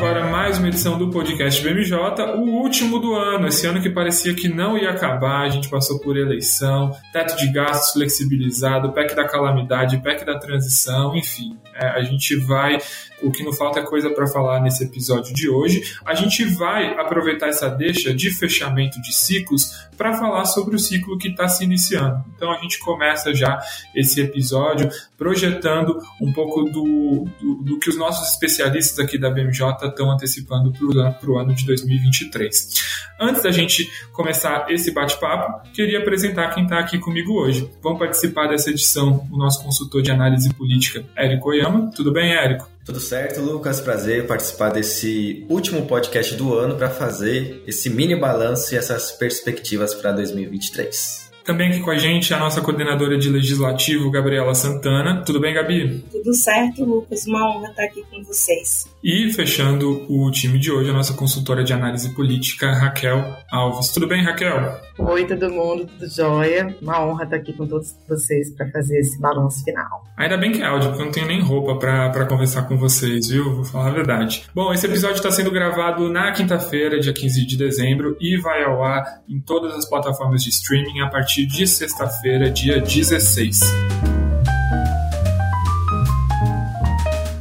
Agora mais uma edição do podcast BMJ, o último do ano, esse ano que parecia que não ia acabar, a gente passou por eleição, teto de gastos flexibilizado, PEC da calamidade, PEC da transição, enfim, a gente vai o que não falta é coisa para falar nesse episódio de hoje. A gente vai aproveitar essa deixa de fechamento de ciclos para falar sobre o ciclo que está se iniciando. Então a gente começa já esse episódio projetando um pouco do, do, do que os nossos especialistas aqui da BMJ estão antecipando para o ano de 2023. Antes da gente começar esse bate-papo, queria apresentar quem está aqui comigo hoje. Vão participar dessa edição o nosso consultor de análise política, Érico Oyama. Tudo bem, Érico? Tudo certo, Lucas? Prazer participar desse último podcast do ano para fazer esse mini balanço e essas perspectivas para 2023. Também aqui com a gente a nossa coordenadora de legislativo, Gabriela Santana. Tudo bem, Gabi? Tudo certo, Lucas. Uma honra estar aqui com vocês. E fechando o time de hoje, a nossa consultora de análise política, Raquel Alves. Tudo bem, Raquel? Oi, todo mundo, tudo jóia? Uma honra estar aqui com todos vocês para fazer esse balanço final. Ainda bem que é áudio, porque eu não tenho nem roupa para conversar com vocês, viu? Vou falar a verdade. Bom, esse episódio está sendo gravado na quinta-feira, dia 15 de dezembro, e vai ao ar em todas as plataformas de streaming a partir de sexta-feira, dia 16.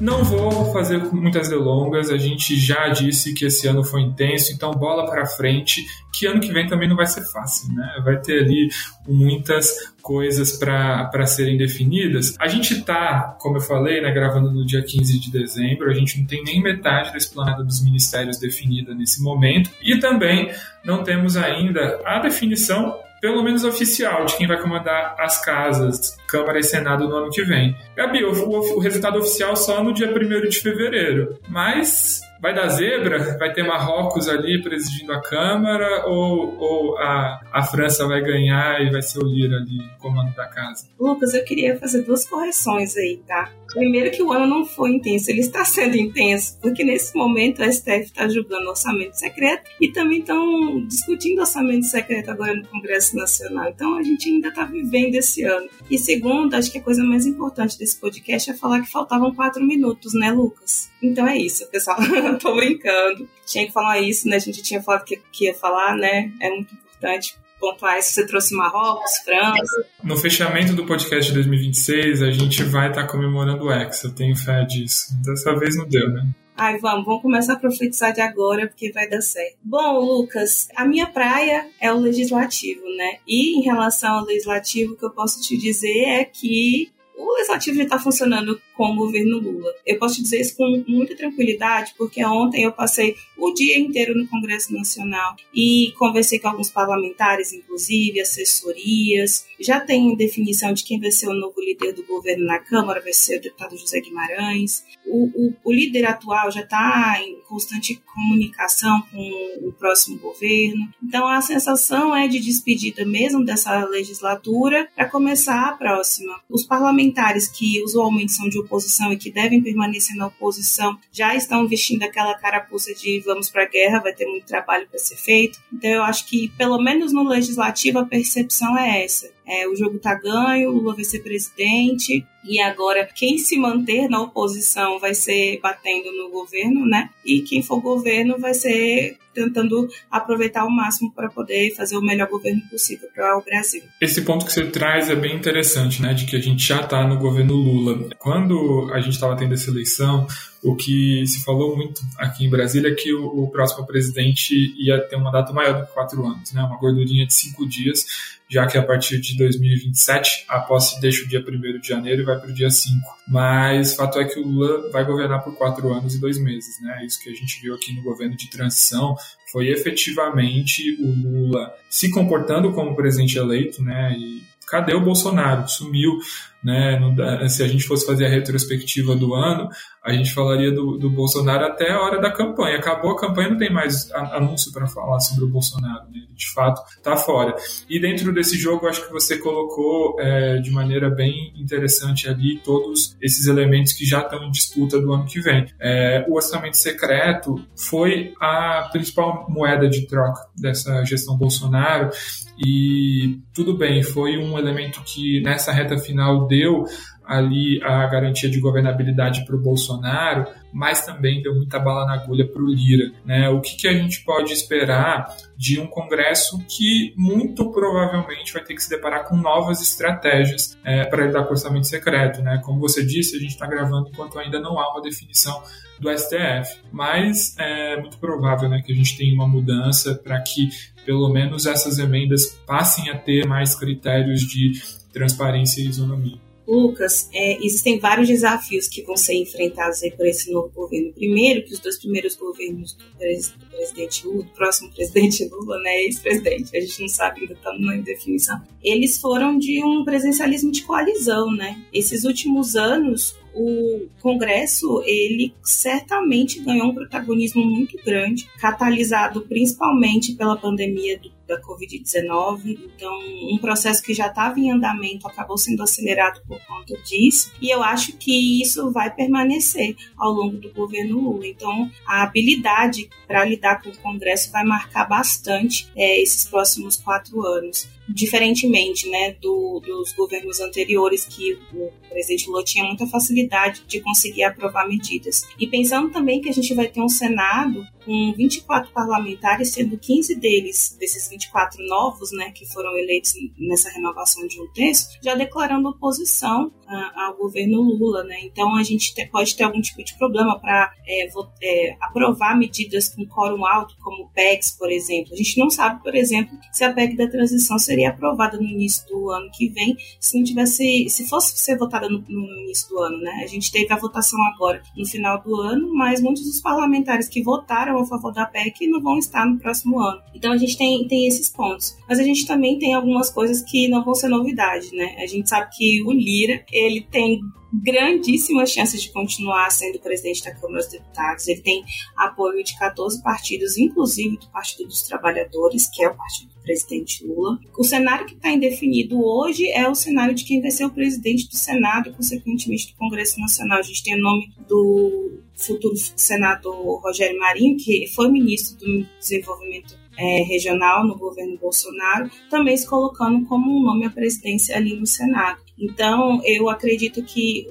Não vou fazer muitas delongas, a gente já disse que esse ano foi intenso, então bola para frente, que ano que vem também não vai ser fácil, né? Vai ter ali muitas coisas para serem definidas. A gente está, como eu falei, né, gravando no dia 15 de dezembro, a gente não tem nem metade da esplanada dos ministérios definida nesse momento, e também não temos ainda a definição pelo menos oficial, de quem vai comandar as casas, Câmara e Senado no ano que vem. Gabi, o, o, o resultado oficial só no dia 1 de fevereiro. Mas vai dar zebra? Vai ter Marrocos ali presidindo a Câmara? Ou, ou a, a França vai ganhar e vai ser o Lira ali comando da casa? Lucas, eu queria fazer duas correções aí, tá? Primeiro que o ano não foi intenso, ele está sendo intenso, porque nesse momento o STF está julgando orçamento secreto e também estão discutindo orçamento secreto agora no Congresso Nacional. Então a gente ainda está vivendo esse ano. E segundo, acho que a coisa mais importante desse podcast é falar que faltavam quatro minutos, né, Lucas? Então é isso, pessoal. Tô brincando. Tinha que falar isso, né? A gente tinha falado que, que ia falar, né? É muito importante pontuais você trouxe Marrocos, França. No fechamento do podcast de 2026, a gente vai estar tá comemorando o Hexa, eu tenho fé disso. Dessa vez não deu, né? Ai, vamos, vamos começar a profetizar de agora, porque vai dar certo. Bom, Lucas, a minha praia é o legislativo, né? E em relação ao legislativo, o que eu posso te dizer é que o legislativo já está funcionando com o governo Lula. Eu posso te dizer isso com muita tranquilidade, porque ontem eu passei o dia inteiro no Congresso Nacional e conversei com alguns parlamentares, inclusive, assessorias. Já tem definição de quem vai ser o novo líder do governo na Câmara, vai ser o deputado José Guimarães. O, o, o líder atual já está em constante comunicação com o próximo governo. Então a sensação é de despedida mesmo dessa legislatura para começar a próxima. Os parlamentares que usualmente são de oposição e que devem permanecer na oposição já estão vestindo aquela carapuça de vamos para a guerra, vai ter muito trabalho para ser feito. Então eu acho que pelo menos no legislativo a percepção é essa. É, o jogo tá ganho, o Lula vai ser presidente, e agora quem se manter na oposição vai ser batendo no governo, né? E quem for governo vai ser tentando aproveitar ao máximo para poder fazer o melhor governo possível para o Brasil. Esse ponto que você traz é bem interessante, né? De que a gente já está no governo Lula. Quando a gente estava tendo essa eleição, o que se falou muito aqui em Brasília é que o, o próximo presidente ia ter um mandato maior do que quatro anos, né? Uma gordurinha de cinco dias, já que a partir de 2027 a posse deixa o dia 1 de janeiro e vai para o dia 5. Mas fato é que o Lula vai governar por quatro anos e dois meses, né? Isso que a gente viu aqui no governo de transição foi efetivamente o Lula se comportando como presidente eleito, né? E cadê o Bolsonaro? Sumiu né? Se a gente fosse fazer a retrospectiva do ano, a gente falaria do, do Bolsonaro até a hora da campanha. Acabou a campanha, não tem mais anúncio para falar sobre o Bolsonaro, né? Ele, de fato, está fora. E dentro desse jogo, acho que você colocou é, de maneira bem interessante ali todos esses elementos que já estão em disputa do ano que vem. É, o orçamento secreto foi a principal moeda de troca dessa gestão Bolsonaro e tudo bem, foi um elemento que nessa reta final deu ali a garantia de governabilidade para o Bolsonaro, mas também deu muita bala na agulha para o Lira. Né? O que, que a gente pode esperar de um Congresso que muito provavelmente vai ter que se deparar com novas estratégias é, para lidar com o orçamento secreto? Né? Como você disse, a gente está gravando enquanto ainda não há uma definição do STF, mas é muito provável né, que a gente tenha uma mudança para que pelo menos essas emendas passem a ter mais critérios de transparência e isonomia. Lucas, é, existem vários desafios que vão ser enfrentados por esse novo governo. Primeiro, que os dois primeiros governos do, pres, do presidente Lula, do próximo presidente Lula, né, ex-presidente, a gente não sabe, ainda estamos na definição, eles foram de um presencialismo de coalizão, né? Esses últimos anos, o Congresso ele certamente ganhou um protagonismo muito grande, catalisado principalmente pela pandemia do, da Covid-19. Então, um processo que já estava em andamento acabou sendo acelerado por conta disso. E eu acho que isso vai permanecer ao longo do governo Lula. Então, a habilidade para lidar com o Congresso vai marcar bastante é, esses próximos quatro anos diferentemente né, do, dos governos anteriores, que o presidente Lula tinha muita facilidade de conseguir aprovar medidas. E pensando também que a gente vai ter um Senado com 24 parlamentares, sendo 15 deles, desses 24 novos, né, que foram eleitos nessa renovação de um terço, já declarando oposição a, ao governo Lula. Né? Então a gente te, pode ter algum tipo de problema para é, é, aprovar medidas com quórum alto, como PECs, por exemplo. A gente não sabe, por exemplo, se a PEC da transição seria aprovada no início do ano que vem, se não tivesse, se fosse ser votada no, no início do ano. Né? A gente teve a votação agora no final do ano, mas muitos dos parlamentares que votaram a favor da PEC não vão estar no próximo ano. Então a gente tem, tem esses pontos. Mas a gente também tem algumas coisas que não vão ser novidade, né? A gente sabe que o Lira, ele tem grandíssimas chances de continuar sendo presidente da Câmara dos Deputados. Ele tem apoio de 14 partidos, inclusive do Partido dos Trabalhadores, que é o partido do presidente Lula. O cenário que está indefinido hoje é o cenário de quem vai ser o presidente do Senado, consequentemente do Congresso Nacional. A gente tem o nome do futuro senador Rogério Marinho, que foi ministro do Desenvolvimento é, regional no governo Bolsonaro, também se colocando como um nome à presidência ali no Senado. Então, eu acredito que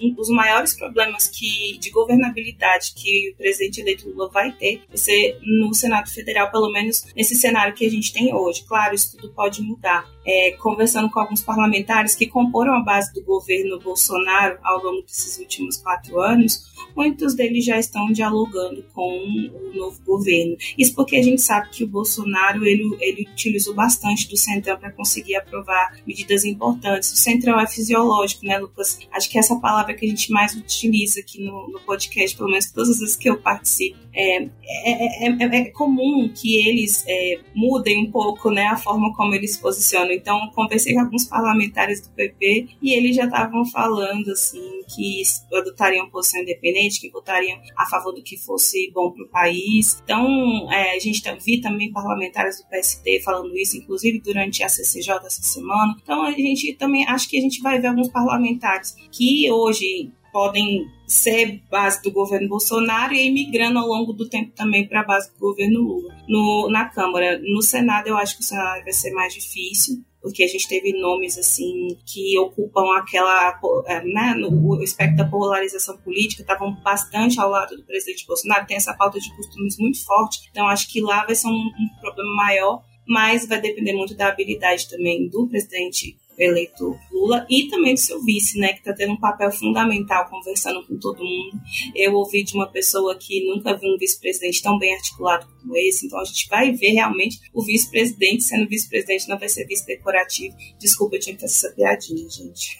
um dos maiores problemas que, de governabilidade que o presidente eleito Lula vai ter vai ser no Senado Federal, pelo menos nesse cenário que a gente tem hoje. Claro, isso tudo pode mudar. É, conversando com alguns parlamentares que comporam a base do governo Bolsonaro ao longo desses últimos quatro anos, muitos deles já estão dialogando com o novo governo. Isso porque a gente sabe que o Bolsonaro ele, ele utilizou bastante do Centrão para conseguir aprovar medidas importantes. O Centrão é fisiológico, né, Lucas? Acho que essa é palavra que a gente mais utiliza aqui no, no podcast, pelo menos todas as vezes que eu participo. É, é, é, é comum que eles é, mudem um pouco né, a forma como eles se posicionam. Então, conversei com alguns parlamentares do PP e eles já estavam falando assim que adotariam posição independente, que votariam a favor do que fosse bom para o país. Então, é, a gente vi também parlamentares do PSD falando isso, inclusive durante a CCJ essa semana. Então, a gente também acho que a gente vai ver alguns parlamentares que hoje podem ser base do governo Bolsonaro e ir migrando ao longo do tempo também para a base do governo Lula. No, na Câmara, no Senado, eu acho que o Senado vai ser mais difícil porque a gente teve nomes assim que ocupam aquela, é, né, no, o espectro da polarização política, estavam bastante ao lado do presidente Bolsonaro, tem essa pauta de costumes muito forte, então acho que lá vai ser um, um problema maior, mas vai depender muito da habilidade também do presidente eleito Lula e também do seu vice, né, que está tendo um papel fundamental conversando com todo mundo. Eu ouvi de uma pessoa que nunca viu um vice-presidente tão bem articulado como esse, então a gente vai ver realmente o vice-presidente sendo vice-presidente, não vai ser vice decorativo. Desculpa, eu tinha que fazer essa piadinha, gente.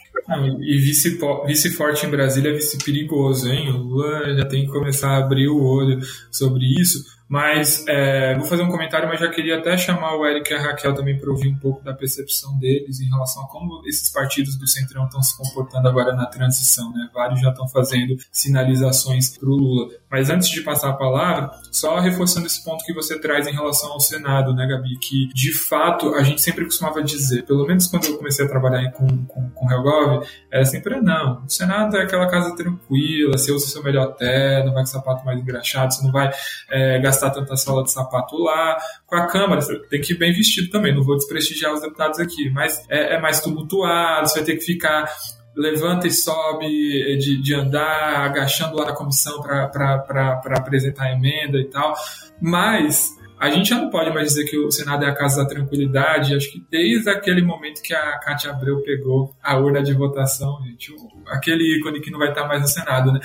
e vice, vice forte em Brasília é vice perigoso, hein? O Lula já tem que começar a abrir o olho sobre isso. Mas é, vou fazer um comentário, mas já queria até chamar o Eric e a Raquel também para ouvir um pouco da percepção deles em relação a como esses partidos do Centrão estão se comportando agora na transição. Né? Vários já estão fazendo sinalizações para o Lula. Mas antes de passar a palavra, só reforçando esse ponto que você traz em relação ao Senado, né, Gabi? Que de fato a gente sempre costumava dizer, pelo menos quando eu comecei a trabalhar com, com, com o Helgov, era sempre: não, o Senado é aquela casa tranquila, você usa seu melhor terno, vai com sapato mais engraxado, você não vai é, gastar tanta sola de sapato lá. Com a Câmara, você tem que ir bem vestido também, não vou desprestigiar os deputados aqui, mas é, é mais tumultuado, você vai ter que ficar levanta e sobe de, de andar, agachando lá na comissão para apresentar a emenda e tal. Mas a gente já não pode mais dizer que o Senado é a casa da tranquilidade. Acho que desde aquele momento que a Cátia Abreu pegou a urna de votação, gente, aquele ícone que não vai estar mais no Senado, né?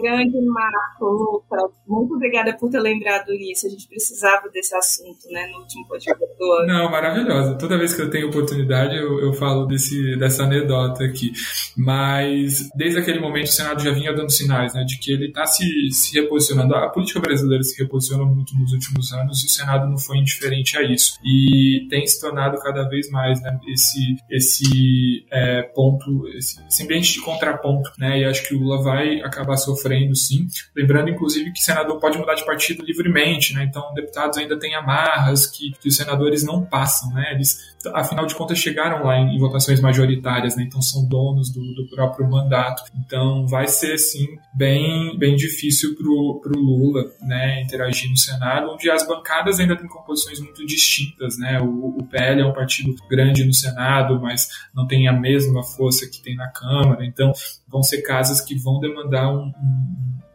Grande Marco, muito obrigada por ter lembrado isso. A gente precisava desse assunto, né, no último podcast. Não, maravilhosa. Toda vez que eu tenho oportunidade, eu, eu falo desse, dessa anedota aqui. Mas, desde aquele momento, o Senado já vinha dando sinais, né, de que ele está se, se reposicionando. A política brasileira se reposiciona muito nos últimos anos e o Senado não foi indiferente a isso. E tem se tornado cada vez mais, né, esse, esse é, ponto, esse, esse ambiente de contraponto, né, e acho que o Lula vai acabar sofrendo sofrendo, sim. Lembrando, inclusive, que senador pode mudar de partido livremente, né? Então, deputados ainda têm amarras que, que os senadores não passam, né? Eles, afinal de contas, chegaram lá em, em votações majoritárias, né? Então, são donos do, do, próprio mandato. Então, vai ser, sim, bem, bem difícil pro, pro Lula, né? Interagir no Senado, onde as bancadas ainda têm composições muito distintas, né? O, o PL é um partido grande no Senado, mas não tem a mesma força que tem na Câmara. Então, vão ser casas que vão demandar um,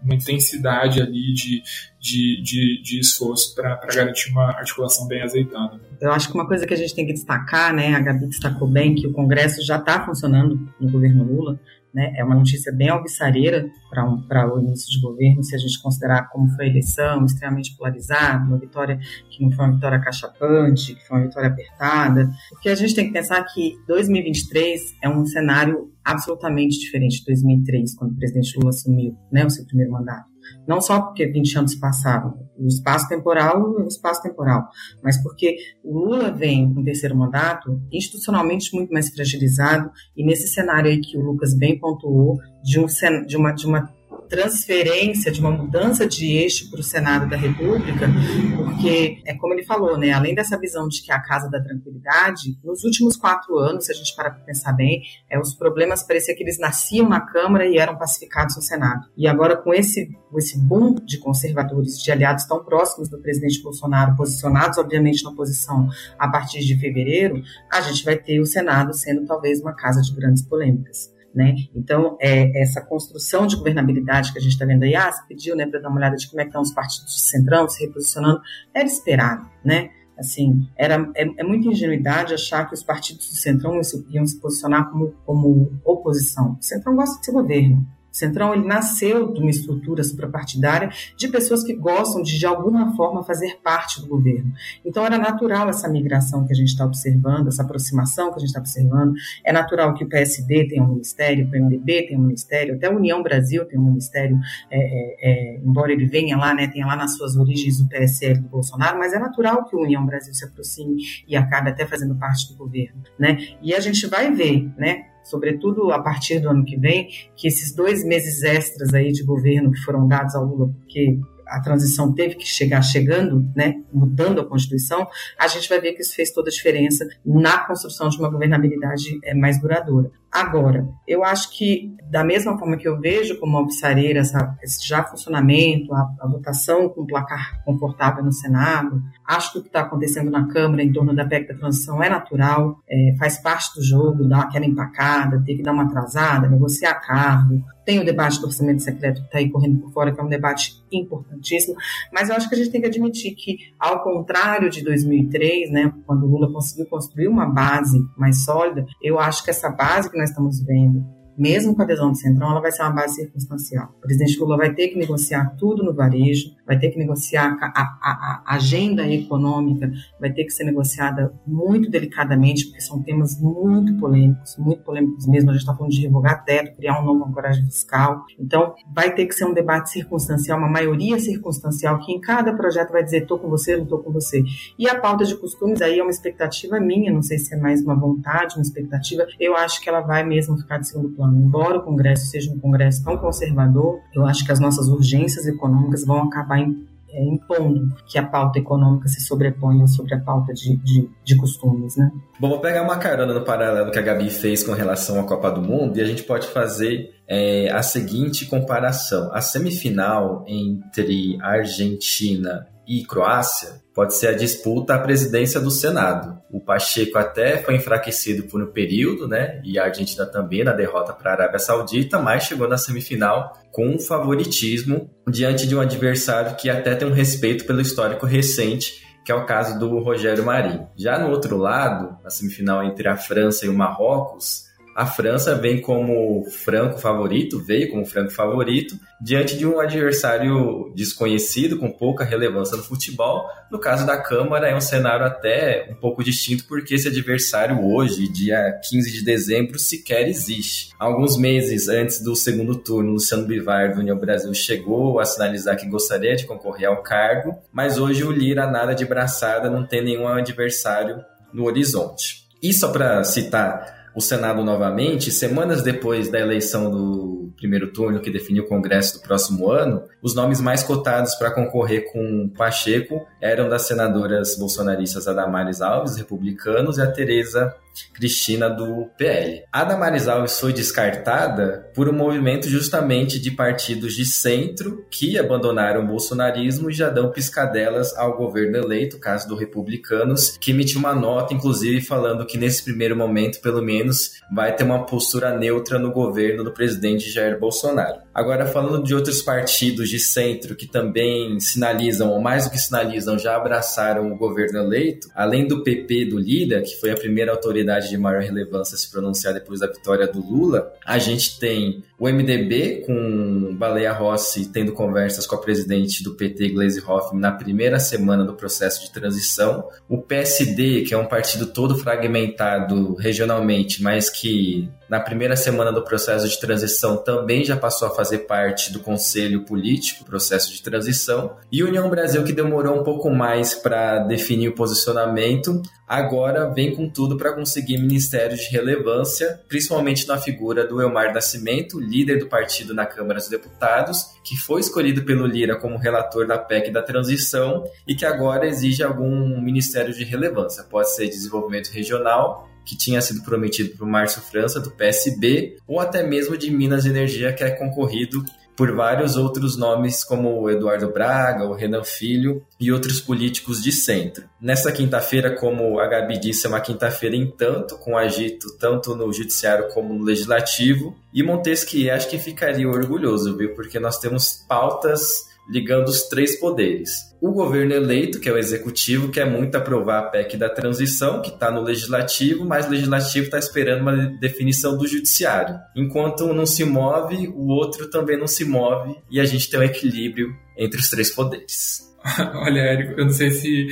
uma intensidade ali de, de, de, de esforço para garantir uma articulação bem azeitada. Eu acho que uma coisa que a gente tem que destacar, né, a Gabi destacou bem que o Congresso já está funcionando no governo Lula, né? É uma notícia bem alvissareira para um, o início de governo, se a gente considerar como foi a eleição, extremamente polarizada, uma vitória que não foi uma vitória cachapante, que foi uma vitória apertada. Porque a gente tem que pensar que 2023 é um cenário absolutamente diferente de 2003, quando o presidente Lula assumiu né, o seu primeiro mandato. Não só porque 20 anos passaram, o espaço temporal é o espaço temporal, mas porque o Lula vem no terceiro mandato institucionalmente muito mais fragilizado e nesse cenário aí que o Lucas bem pontuou, de, um, de, uma, de uma transferência, de uma mudança de eixo para o Senado da República, porque, é como ele falou, né, além dessa visão de que é a Casa da Tranquilidade, nos últimos quatro anos, se a gente parar para pensar bem, é, os problemas parecia que eles nasciam na Câmara e eram pacificados no Senado. E agora, com esse, com esse boom de conservadores, de aliados tão próximos do presidente Bolsonaro, posicionados, obviamente, na oposição a partir de fevereiro, a gente vai ter o Senado sendo talvez uma casa de grandes polêmicas. Né? Então, é, essa construção de governabilidade que a gente está vendo aí, ah, você pediu né, para dar uma olhada de como é que estão os partidos do Centrão se reposicionando, era esperado, né? Assim, era, é, é muita ingenuidade achar que os partidos do Centrão iam se posicionar como, como oposição. O Centrão gosta de ser governo, Centrão ele nasceu de uma estrutura suprapartidária de pessoas que gostam de, de alguma forma, fazer parte do governo. Então, era natural essa migração que a gente está observando, essa aproximação que a gente está observando. É natural que o PSD tenha um ministério, o PMDB tenha um ministério, até a União Brasil tem um ministério, é, é, é, embora ele venha lá, né, tenha lá nas suas origens o PSL do Bolsonaro, mas é natural que a União Brasil se aproxime e acabe até fazendo parte do governo. Né? E a gente vai ver, né, sobretudo a partir do ano que vem, que esses dois meses extras aí de governo que foram dados ao Lula, porque a transição teve que chegar chegando, né, mudando a Constituição, a gente vai ver que isso fez toda a diferença na construção de uma governabilidade é, mais duradoura. Agora, eu acho que, da mesma forma que eu vejo como alvissareira esse já funcionamento, a, a votação com placar confortável no Senado, acho que o que está acontecendo na Câmara em torno da PEC da transição é natural, é, faz parte do jogo, dar aquela empacada, ter que dar uma atrasada, negociar cargo, tem o debate do orçamento secreto que está aí correndo por fora, que é um debate importantíssimo, mas eu acho que a gente tem que admitir que, ao contrário de 2003, né, quando o Lula conseguiu construir uma base mais sólida, eu acho que essa base que nós estamos vendo mesmo com a adesão do Centrão, ela vai ser uma base circunstancial. O presidente Lula vai ter que negociar tudo no varejo, vai ter que negociar a, a, a agenda econômica, vai ter que ser negociada muito delicadamente, porque são temas muito polêmicos, muito polêmicos mesmo. A gente está falando de revogar teto, criar um novo ancoragem fiscal. Então, vai ter que ser um debate circunstancial, uma maioria circunstancial, que em cada projeto vai dizer: estou com você, não estou com você. E a pauta de costumes aí é uma expectativa minha, não sei se é mais uma vontade, uma expectativa. Eu acho que ela vai mesmo ficar de segundo plano. Embora o Congresso seja um Congresso tão conservador, eu acho que as nossas urgências econômicas vão acabar em é, impondo que a pauta econômica se sobreponha sobre a pauta de, de, de, costumes, né? Bom, vou pegar uma carona no paralelo que a Gabi fez com relação à Copa do Mundo e a gente pode fazer é, a seguinte comparação. A semifinal entre Argentina e Croácia pode ser a disputa à presidência do Senado. O Pacheco até foi enfraquecido por um período, né? E a Argentina também na derrota para a Arábia Saudita, mas chegou na semifinal com um favoritismo diante de um adversário que até tem um respeito pelo histórico recente, que é o caso do Rogério Marinho. Já no outro lado, na semifinal entre a França e o Marrocos, a França vem como franco favorito, veio como franco favorito, diante de um adversário desconhecido, com pouca relevância no futebol. No caso da Câmara, é um cenário até um pouco distinto, porque esse adversário hoje, dia 15 de dezembro, sequer existe. Alguns meses antes do segundo turno, Luciano Bivar, do União Brasil, chegou a sinalizar que gostaria de concorrer ao cargo, mas hoje o Lira, nada de braçada, não tem nenhum adversário no horizonte. E só para citar o Senado novamente, semanas depois da eleição do primeiro turno que definiu o Congresso do próximo ano, os nomes mais cotados para concorrer com Pacheco eram das senadoras bolsonaristas Adamares Alves, republicanos, e a Tereza Cristina do PL. A Damares Alves foi descartada por um movimento justamente de partidos de centro que abandonaram o bolsonarismo e já dão piscadelas ao governo eleito, caso do Republicanos, que emitiu uma nota, inclusive, falando que nesse primeiro momento, pelo menos, vai ter uma postura neutra no governo do presidente Jair Bolsonaro. Agora, falando de outros partidos de centro que também sinalizam, ou mais do que sinalizam, já abraçaram o governo eleito, além do PP do Lira, que foi a primeira autoridade de maior relevância a se pronunciar depois da vitória do Lula, a gente tem o MDB, com Baleia Rossi tendo conversas com a presidente do PT, Gleisi Hoffmann, na primeira semana do processo de transição, o PSD, que é um partido todo fragmentado regionalmente, mas que na primeira semana do processo de transição também já passou a fazer parte do conselho político, processo de transição, e União Brasil, que demorou um pouco mais para definir o posicionamento, agora vem com tudo para conseguir ministérios de relevância, principalmente na figura do Elmar Nascimento, líder do partido na Câmara dos Deputados, que foi escolhido pelo Lira como relator da PEC da transição e que agora exige algum ministério de relevância. Pode ser desenvolvimento regional, que tinha sido prometido para o Márcio França, do PSB, ou até mesmo de Minas Energia, que é concorrido por vários outros nomes, como Eduardo Braga, o Renan Filho e outros políticos de centro. Nessa quinta-feira, como a Gabi disse, é uma quinta-feira em tanto, com agito tanto no judiciário como no legislativo, e Montesquieu acho que ficaria orgulhoso, viu? Porque nós temos pautas ligando os três poderes. O governo eleito, que é o executivo, quer muito aprovar a PEC da transição, que está no legislativo, mas o legislativo está esperando uma definição do judiciário. Enquanto um não se move, o outro também não se move, e a gente tem um equilíbrio entre os três poderes. Olha, Érico, eu não sei se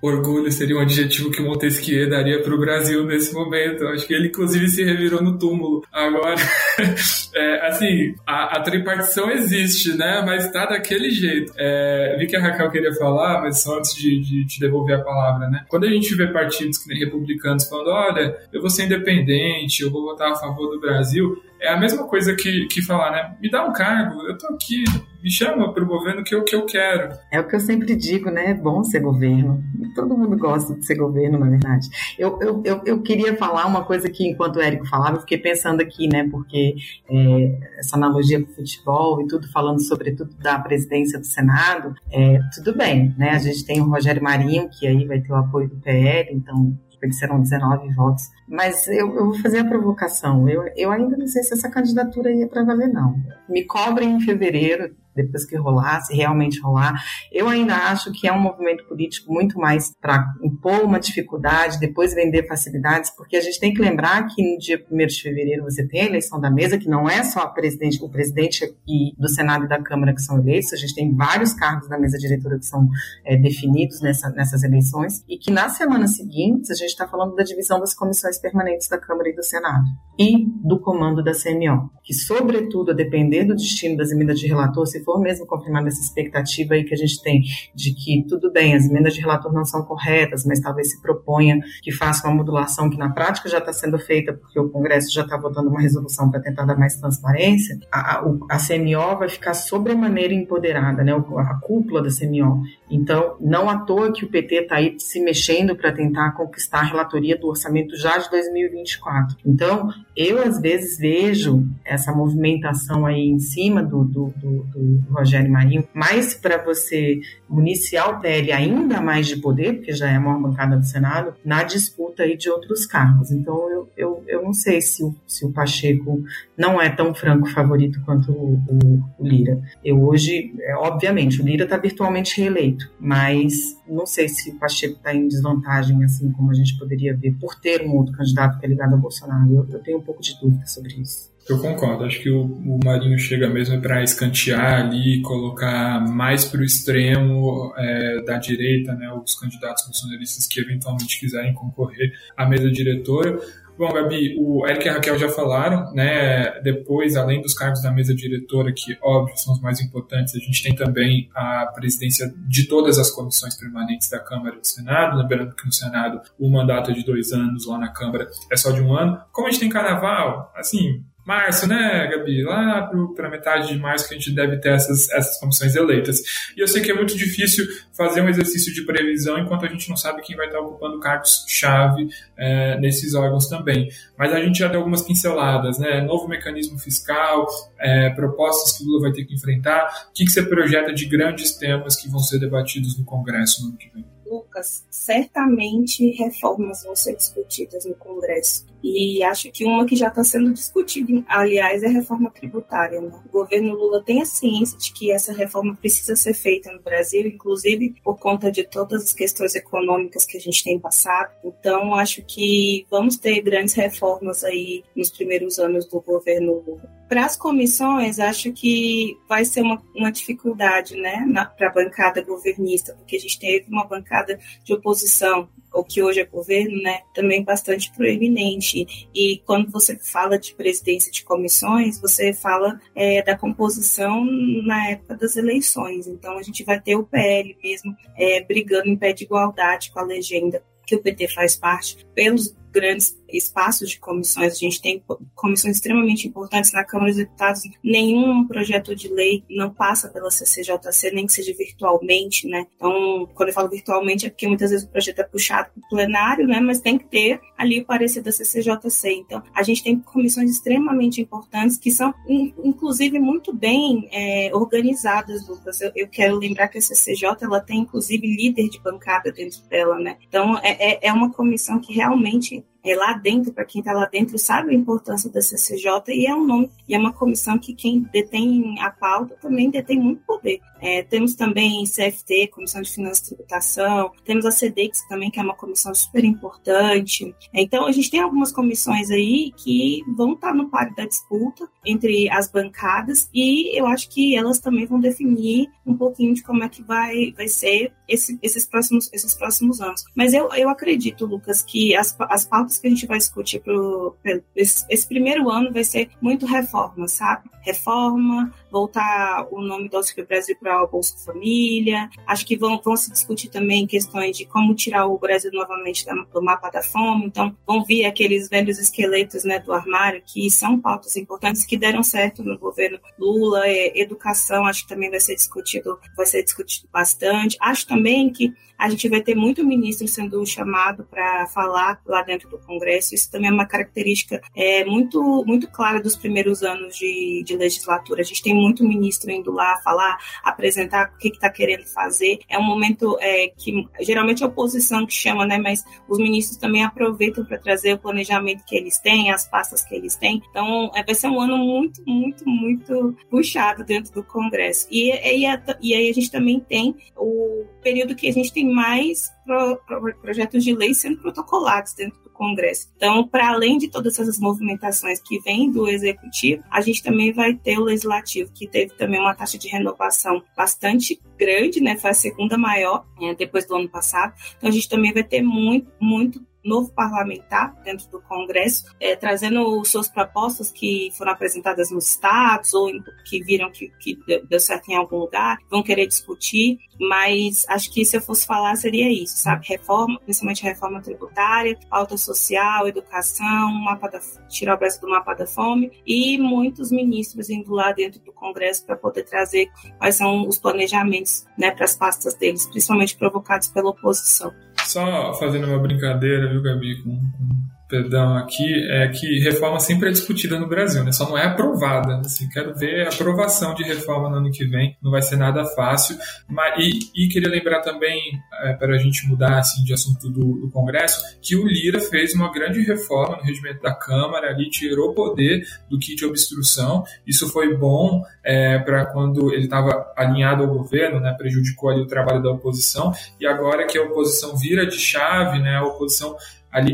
orgulho seria um adjetivo que Montesquieu daria para o Brasil nesse momento. Acho que ele, inclusive, se revirou no túmulo. Agora, é, assim, a, a, tripartição existe, né? Mas tá daquele jeito. É, vi que a Raquel queria falar, mas só antes de, de te devolver a palavra, né? Quando a gente vê partidos que nem republicanos falando, olha, eu vou ser independente, eu vou votar a favor do Brasil, é a mesma coisa que, que falar, né? Me dá um cargo, eu tô aqui, me chama para o governo que eu, que eu quero. É o que eu sempre digo, né? É bom ser governo. Todo mundo gosta de ser governo, na verdade. Eu, eu, eu, eu queria falar uma coisa que, enquanto o Érico falava, eu fiquei pensando aqui, né? Porque é, essa analogia com o futebol e tudo, falando sobretudo da presidência do Senado, é, tudo bem, né? A gente tem o Rogério Marinho, que aí vai ter o apoio do PL, então eles serão 19 votos. Mas eu, eu, vou fazer a provocação. Eu, eu ainda não sei se essa candidatura ia para valer, não. Me cobrem em fevereiro, depois que rolar, se realmente rolar. Eu ainda acho que é um movimento político muito mais para impor uma dificuldade, depois vender facilidades, porque a gente tem que lembrar que no dia 1 de fevereiro você tem a eleição da mesa, que não é só presidente, o presidente e do Senado e da Câmara que são eleitos, a gente tem vários cargos da mesa diretora que são é, definidos nessa, nessas eleições, e que nas semanas seguintes a gente está falando da divisão das comissões permanentes da Câmara e do Senado e do comando da CMO, que, sobretudo, a depender do destino das emendas de relator, se for mesmo confirmada essa expectativa aí que a gente tem de que, tudo bem, as emendas de relator não são corretas, mas talvez se proponha que faça uma modulação que na prática já está sendo feita, porque o Congresso já está votando uma resolução para tentar dar mais transparência, a, a, a CMO vai ficar sobremaneira empoderada, né, a cúpula da CMO. Então, não à toa que o PT está aí se mexendo para tentar conquistar a relatoria do orçamento já de 2024. Então, eu às vezes vejo essa movimentação aí em cima do, do, do, do Rogério Marinho, mais para você municiar o PL ainda mais de poder, porque já é a maior bancada do Senado, na disputa aí de outros cargos. Então eu, eu, eu não sei se o, se o Pacheco não é tão franco favorito quanto o, o, o Lira. Eu hoje, é, obviamente, o Lira está virtualmente reeleito, mas não sei se o Pacheco está em desvantagem, assim como a gente poderia ver, por ter um outro candidato que é ligado ao Bolsonaro. Eu, eu tenho um pouco de dúvida sobre isso. Eu concordo, acho que o, o Marinho chega mesmo para escantear ali, colocar mais para o extremo é, da direita, né, os candidatos bolsonaristas que eventualmente quiserem concorrer à mesa diretora. Bom, Gabi, o Eric e a Raquel já falaram, né? Depois, além dos cargos da mesa diretora, que, óbvio, são os mais importantes, a gente tem também a presidência de todas as comissões permanentes da Câmara e do Senado. Lembrando que no Senado o mandato é de dois anos, lá na Câmara é só de um ano. Como a gente tem carnaval, assim, março, né, Gabi? Lá para metade de março que a gente deve ter essas, essas comissões eleitas. E eu sei que é muito difícil fazer um exercício de previsão enquanto a gente não sabe quem vai estar ocupando cargos-chave é, nesses órgãos também. Mas a gente já deu algumas pinceladas, né? Novo mecanismo fiscal, é, propostas que o Lula vai ter que enfrentar. O que, que você projeta de grandes temas que vão ser debatidos no Congresso no ano que vem? Lucas, certamente reformas vão ser discutidas no Congresso. E acho que uma que já está sendo discutida, aliás, é a reforma tributária. Né? O governo Lula tem a ciência de que essa reforma precisa ser feita no Brasil, inclusive por conta de todas as questões econômicas que a gente tem passado. Então, acho que vamos ter grandes reformas aí nos primeiros anos do governo Lula. Para as comissões, acho que vai ser uma, uma dificuldade né, para a bancada governista, porque a gente teve uma bancada de oposição o que hoje é governo, né, também bastante proeminente. E quando você fala de presidência de comissões, você fala é, da composição na época das eleições. Então a gente vai ter o PL mesmo é, brigando em pé de igualdade com a legenda que o PT faz parte, pelos grandes espaços de comissões, a gente tem comissões extremamente importantes na Câmara dos Deputados, nenhum projeto de lei não passa pela CCJC, nem que seja virtualmente, né? Então, quando eu falo virtualmente é porque muitas vezes o projeto é puxado para o plenário, né? Mas tem que ter ali o parecer da CCJC. Então, a gente tem comissões extremamente importantes que são, inclusive, muito bem é, organizadas, Lucas. Eu, eu, quero lembrar que a CCJ, ela tem, inclusive, líder de bancada dentro dela, né? Então, é, é, é uma comissão que realmente é, lá dentro, para quem está lá dentro, sabe a importância da CCJ e é um nome, e é uma comissão que quem detém a pauta também detém muito poder. É, temos também CFT, Comissão de Finanças e Tributação, temos a CEDEX também, que é uma comissão super importante. Então, a gente tem algumas comissões aí que vão estar tá no páreo da disputa entre as bancadas e eu acho que elas também vão definir um pouquinho de como é que vai, vai ser esse, esses, próximos, esses próximos anos. Mas eu, eu acredito, Lucas, que as, as pautas que a gente vai discutir pro, esse, esse primeiro ano vai ser muito reforma, sabe? Reforma, voltar o nome do Auxílio Brasil para o Bolsa Família. Acho que vão, vão se discutir também questões de como tirar o Brasil novamente do mapa da fome. Então, vão vir aqueles velhos esqueletos né, do armário, que são pautas importantes que deram certo no governo Lula. É, educação, acho que também vai ser discutido, vai ser discutido bastante. Acho também que a gente vai ter muito ministro sendo chamado para falar lá dentro do Congresso. Isso também é uma característica é, muito, muito clara dos primeiros anos de, de legislatura. A gente tem muito ministro indo lá falar, apresentar o que está que querendo fazer. É um momento é, que geralmente a oposição que chama, né? Mas os ministros também aproveitam para trazer o planejamento que eles têm, as pastas que eles têm. Então, é, vai ser um ano muito, muito, muito puxado dentro do Congresso. E, e, e aí a gente também tem o período que a gente tem mais pro, pro, projetos de lei sendo protocolados dentro do Congresso. Então, para além de todas essas movimentações que vêm do Executivo, a gente também vai ter o Legislativo, que teve também uma taxa de renovação bastante grande, né? Foi a segunda maior é, depois do ano passado. Então, a gente também vai ter muito, muito novo parlamentar dentro do Congresso, é, trazendo suas propostas que foram apresentadas nos estados ou que viram que, que deu certo em algum lugar, vão querer discutir, mas acho que se eu fosse falar seria isso, sabe? Reforma, principalmente reforma tributária, pauta social, educação, mapa da, tirar o Brasil do mapa da fome e muitos ministros indo lá dentro do Congresso para poder trazer quais são os planejamentos né, para as pastas deles, principalmente provocados pela oposição. Só fazendo uma brincadeira, viu, Gabi, com, com perdão aqui, é que reforma sempre é discutida no Brasil, né? Só não é aprovada. Assim, quero ver a aprovação de reforma no ano que vem. Não vai ser nada fácil. Mas, e, e queria lembrar também, é, para a gente mudar assim, de assunto do, do, Congresso, que o Lira fez uma grande reforma no regimento da Câmara, ali tirou poder do kit de obstrução. Isso foi bom é, para quando ele estava alinhado ao governo, né? Prejudicou ali o trabalho da oposição. E agora que a oposição vira de chave, né? A oposição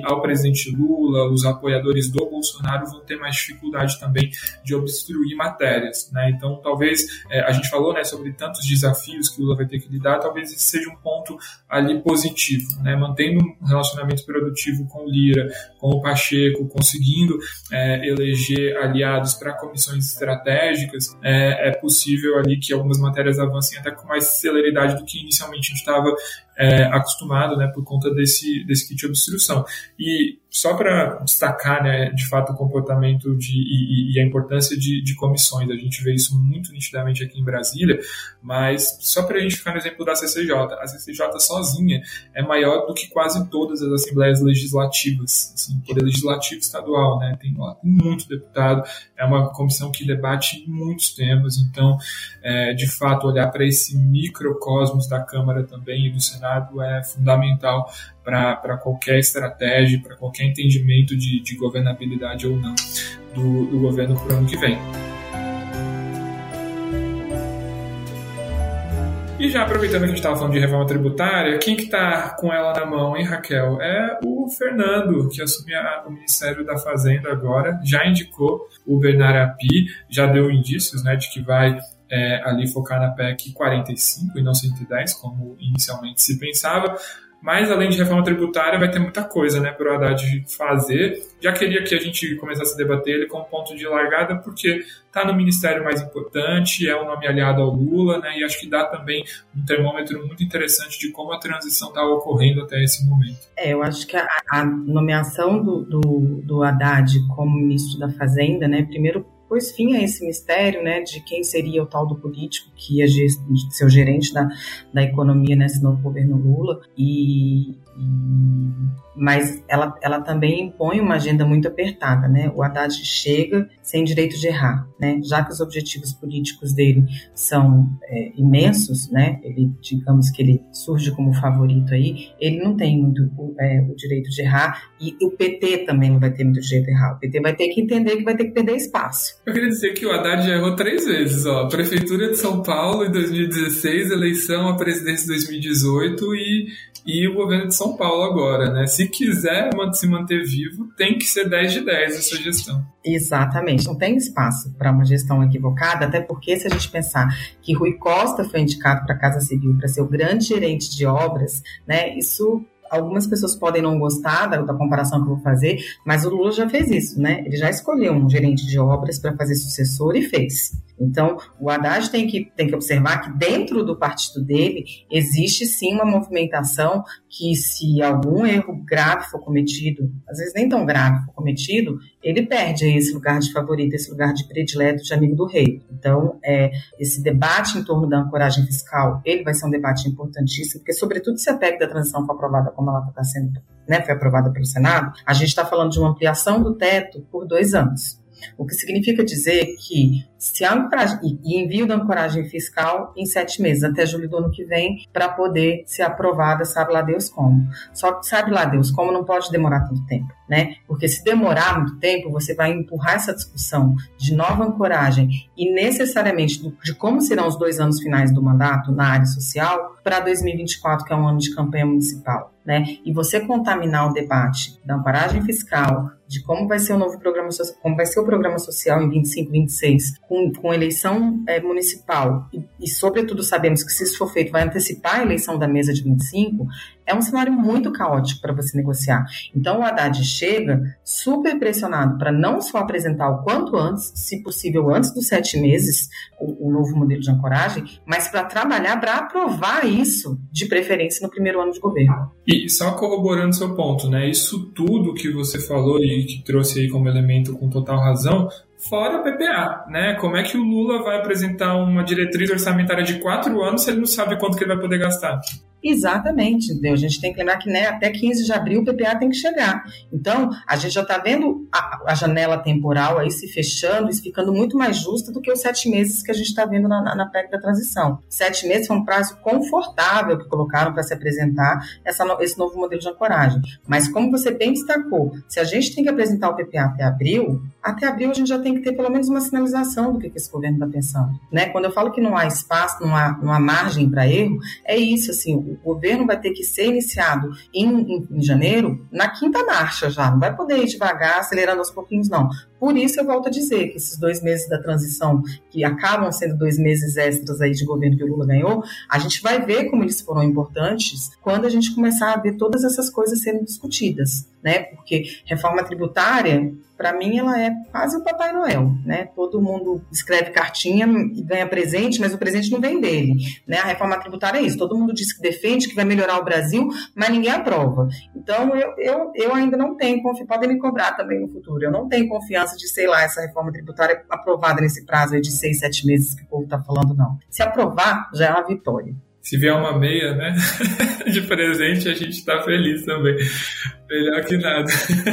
ao presidente Lula, os apoiadores do Bolsonaro vão ter mais dificuldade também de obstruir matérias. Né? Então, talvez, é, a gente falou né, sobre tantos desafios que Lula vai ter que lidar, talvez esse seja um ponto ali positivo, né? mantendo um relacionamento produtivo com o Lira, com o Pacheco, conseguindo é, eleger aliados para comissões estratégicas, é, é possível ali que algumas matérias avancem até com mais celeridade do que inicialmente a gente estava é, acostumado, né, por conta desse, desse kit de obstrução. E só para destacar, né, de fato, o comportamento de, e, e a importância de, de, comissões, a gente vê isso muito nitidamente aqui em Brasília, mas só para a gente ficar no exemplo da CCJ, a CCJ sozinha é maior do que quase todas as assembleias legislativas, assim, poder legislativo estadual, né, tem lá muito deputado, é uma comissão que debate muitos temas, então, é, de fato, olhar para esse microcosmos da Câmara também e do Senado é fundamental para qualquer estratégia, para qualquer entendimento de, de governabilidade ou não do, do governo para o ano que vem. E já aproveitando que a gente estava falando de reforma tributária, quem que está com ela na mão, hein, Raquel? É o Fernando, que assume a, o Ministério da Fazenda agora, já indicou o Bernard Api, já deu indícios né, de que vai é, ali focar na PEC 45 e não 110, como inicialmente se pensava. Mas, além de reforma tributária, vai ter muita coisa né, para o Haddad fazer. Já queria que a gente começasse a debater ele como ponto de largada, porque está no ministério mais importante, é um nome aliado ao Lula, né, e acho que dá também um termômetro muito interessante de como a transição está ocorrendo até esse momento. É, eu acho que a, a nomeação do, do, do Haddad como ministro da Fazenda, né, primeiro pôs fim a esse mistério, né, de quem seria o tal do político que ia ser o gerente da, da economia nesse novo governo Lula. E, e mas ela, ela também impõe uma agenda muito apertada, né? O Haddad chega sem direito de errar, né? Já que os objetivos políticos dele são é, imensos, né? Ele, digamos que ele surge como favorito aí, ele não tem muito é, o direito de errar e o PT também não vai ter muito direito de errar. O PT vai ter que entender que vai ter que perder espaço. Eu queria dizer que o Haddad já errou três vezes, ó. Prefeitura de São Paulo em 2016, eleição à presidência em 2018 e e o governo de São Paulo agora, né? Se quiser se manter vivo, tem que ser 10 de 10 essa gestão. Exatamente, não tem espaço para uma gestão equivocada, até porque se a gente pensar que Rui Costa foi indicado para a Casa Civil para ser o grande gerente de obras, né? Isso algumas pessoas podem não gostar da, da, comparação que eu vou fazer, mas o Lula já fez isso, né? Ele já escolheu um gerente de obras para fazer sucessor e fez. Então, o Haddad tem que, tem que observar que dentro do partido dele existe sim uma movimentação que, se algum erro grave for cometido, às vezes nem tão grave for cometido, ele perde esse lugar de favorito, esse lugar de predileto, de amigo do rei. Então, é, esse debate em torno da ancoragem fiscal, ele vai ser um debate importantíssimo, porque, sobretudo, se a PEC da transição for aprovada como ela está sendo, né, foi aprovada pelo Senado, a gente está falando de uma ampliação do teto por dois anos. O que significa dizer que se a e envio da ancoragem fiscal em sete meses, até julho do ano que vem, para poder ser aprovada, sabe lá Deus como. Só que sabe lá Deus como não pode demorar tanto tempo, né? Porque se demorar muito tempo, você vai empurrar essa discussão de nova ancoragem e necessariamente de como serão os dois anos finais do mandato na área social para 2024, que é um ano de campanha municipal né? E você contaminar o debate da amparagem fiscal, de como vai ser o novo programa como vai ser o programa social em 25, 26, com, com eleição é, municipal, e, e, sobretudo sabemos que se isso for feito vai antecipar a eleição da mesa de 25, é um cenário muito caótico para você negociar. Então o Haddad chega super pressionado para não só apresentar o quanto antes, se possível antes dos sete meses, o, o novo modelo de ancoragem, mas para trabalhar para aprovar isso, de preferência no primeiro ano de governo. E só corroborando seu ponto, né? Isso tudo que você falou e que trouxe aí como elemento com total razão, fora o PPA, né? Como é que o Lula vai apresentar uma diretriz orçamentária de quatro anos se ele não sabe quanto que ele vai poder gastar? Exatamente, entendeu? A gente tem que lembrar que né, até 15 de abril o PPA tem que chegar. Então, a gente já está vendo a, a, janela temporal aí se fechando e ficando muito mais justa do que os sete meses que a gente está vendo na, na, na PEC da transição. Sete meses foi um prazo confortável que colocaram para se apresentar essa, esse novo modelo de ancoragem. Mas como você bem destacou, se a gente tem que apresentar o PPA até abril, até abril a gente já tem que ter pelo menos uma sinalização do que, que esse governo está pensando. Né? Quando eu falo que não há espaço, não há, não há margem para erro, é isso, assim, o governo vai ter que ser iniciado em, em, em, janeiro na quinta marcha já, não vai poder ir devagar, acelerando aos pouquinhos, não. Por isso eu volto a dizer que esses dois meses da transição, que acabam sendo dois meses extras aí de governo que o Lula ganhou, a gente vai ver como eles foram importantes quando a gente começar a ver todas essas coisas sendo discutidas, né? Porque reforma tributária para mim ela é quase o Papai Noel, né? Todo mundo escreve cartinha e ganha presente, mas o presente não vem dele, né? A reforma tributária é isso, todo mundo diz que defende, que vai melhorar o Brasil, mas ninguém aprova. Então eu, eu, eu ainda não tenho confiança, podem me cobrar também no futuro, eu não tenho confiança de, sei lá, essa reforma tributária aprovada nesse prazo de seis, sete meses que o povo está falando, não. Se aprovar, já é uma vitória se vier uma meia, né, de presente, a gente tá feliz também. Melhor que nada.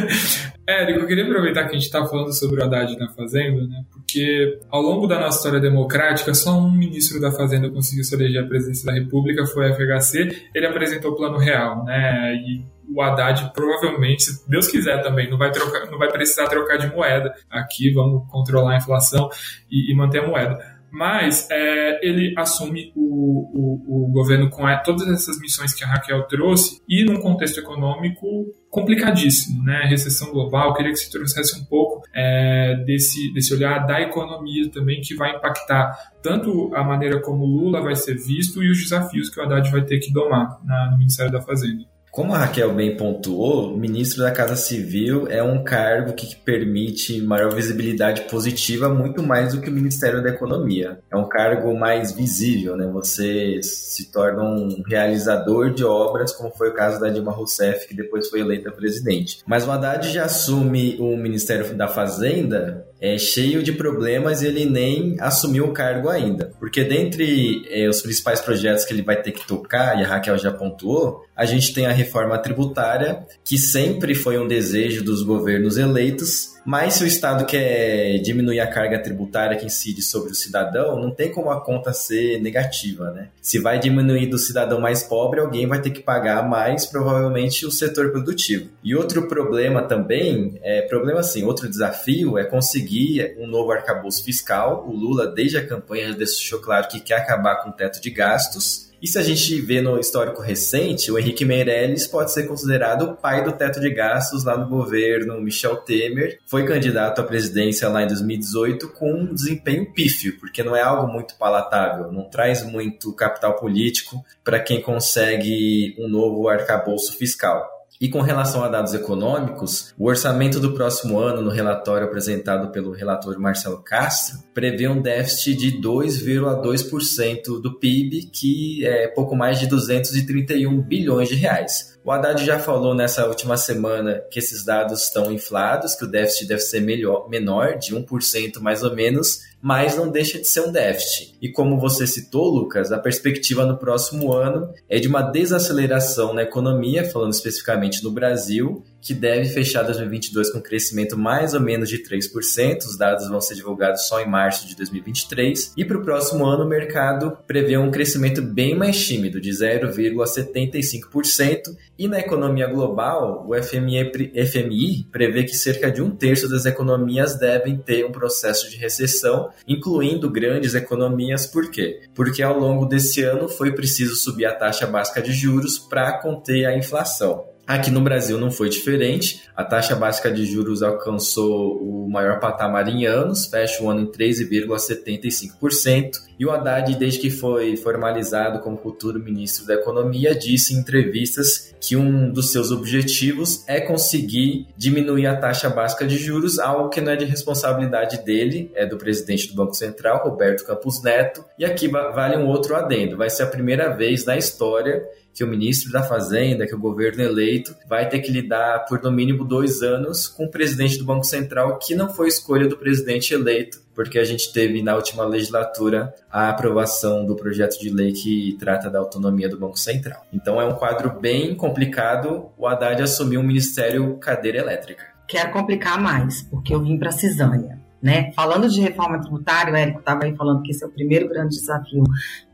Érico, eu queria aproveitar que a gente está falando sobre o Haddad na Fazenda, né? Porque ao longo da nossa história democrática, só um ministro da Fazenda conseguiu se eleger à presidência da República, foi a FHC. Ele apresentou o Plano Real, né? E o Haddad provavelmente, se Deus quiser também, não vai, trocar, não vai precisar trocar de moeda. Aqui vamos controlar a inflação e, e manter a moeda mas é, ele assume o, o, o governo com a, todas essas missões que a Raquel trouxe e num contexto econômico complicadíssimo, né? Recessão global, queria que se trouxesse um pouco é, desse, desse olhar da economia também, que vai impactar tanto a maneira como Lula vai ser visto e os desafios que o Haddad vai ter que domar na, no Ministério da Fazenda. Como a Raquel bem pontuou, ministro da Casa Civil é um cargo que permite maior visibilidade positiva muito mais do que o Ministério da Economia. É um cargo mais visível, né? Você se torna um realizador de obras, como foi o caso da Dilma Rousseff, que depois foi eleita presidente. Mas o Haddad já assume o Ministério da Fazenda é cheio de problemas e ele nem assumiu o cargo ainda. Porque dentre é, os principais projetos que ele vai ter que tocar, e a Raquel já pontuou, a gente tem a reforma tributária, que sempre foi um desejo dos governos eleitos, mas se o Estado quer diminuir a carga tributária que incide sobre o cidadão, não tem como a conta ser negativa, né? Se vai diminuir do cidadão mais pobre, alguém vai ter que pagar mais, provavelmente o setor produtivo. E outro problema também, é problema assim, outro desafio é conseguir um novo arcabouço fiscal. O Lula, desde a campanha, deixou claro que quer acabar com o teto de gastos e se a gente vê no histórico recente, o Henrique Meirelles pode ser considerado o pai do teto de gastos lá no governo Michel Temer. Foi candidato à presidência lá em 2018 com um desempenho pífio, porque não é algo muito palatável, não traz muito capital político para quem consegue um novo arcabouço fiscal. E com relação a dados econômicos, o orçamento do próximo ano, no relatório apresentado pelo relator Marcelo Castro, prevê um déficit de 2,2% do PIB, que é pouco mais de 231 bilhões de reais. O Haddad já falou nessa última semana que esses dados estão inflados, que o déficit deve ser melhor, menor, de 1% mais ou menos, mas não deixa de ser um déficit. E como você citou, Lucas, a perspectiva no próximo ano é de uma desaceleração na economia, falando especificamente no Brasil, que deve fechar 2022 com crescimento mais ou menos de 3%. Os dados vão ser divulgados só em março de 2023. E para o próximo ano, o mercado prevê um crescimento bem mais tímido, de 0,75%. E na economia global, o FMI, FMI prevê que cerca de um terço das economias devem ter um processo de recessão, incluindo grandes economias. Por quê? Porque ao longo desse ano foi preciso subir a taxa básica de juros para conter a inflação. Aqui no Brasil não foi diferente. A taxa básica de juros alcançou o maior patamar em anos, fecha o ano em 13,75%. E o Haddad, desde que foi formalizado como futuro ministro da Economia, disse em entrevistas que um dos seus objetivos é conseguir diminuir a taxa básica de juros, algo que não é de responsabilidade dele, é do presidente do Banco Central, Roberto Campos Neto. E aqui vale um outro adendo: vai ser a primeira vez na história que o ministro da Fazenda, que o governo eleito, vai ter que lidar por no mínimo dois anos com o presidente do Banco Central, que não foi escolha do presidente eleito, porque a gente teve na última legislatura a aprovação do projeto de lei que trata da autonomia do Banco Central. Então é um quadro bem complicado. O Haddad assumiu o ministério cadeira elétrica. Quer complicar mais, porque eu vim para cisânia. Né? Falando de reforma tributária, o Érico estava aí falando que esse é o primeiro grande desafio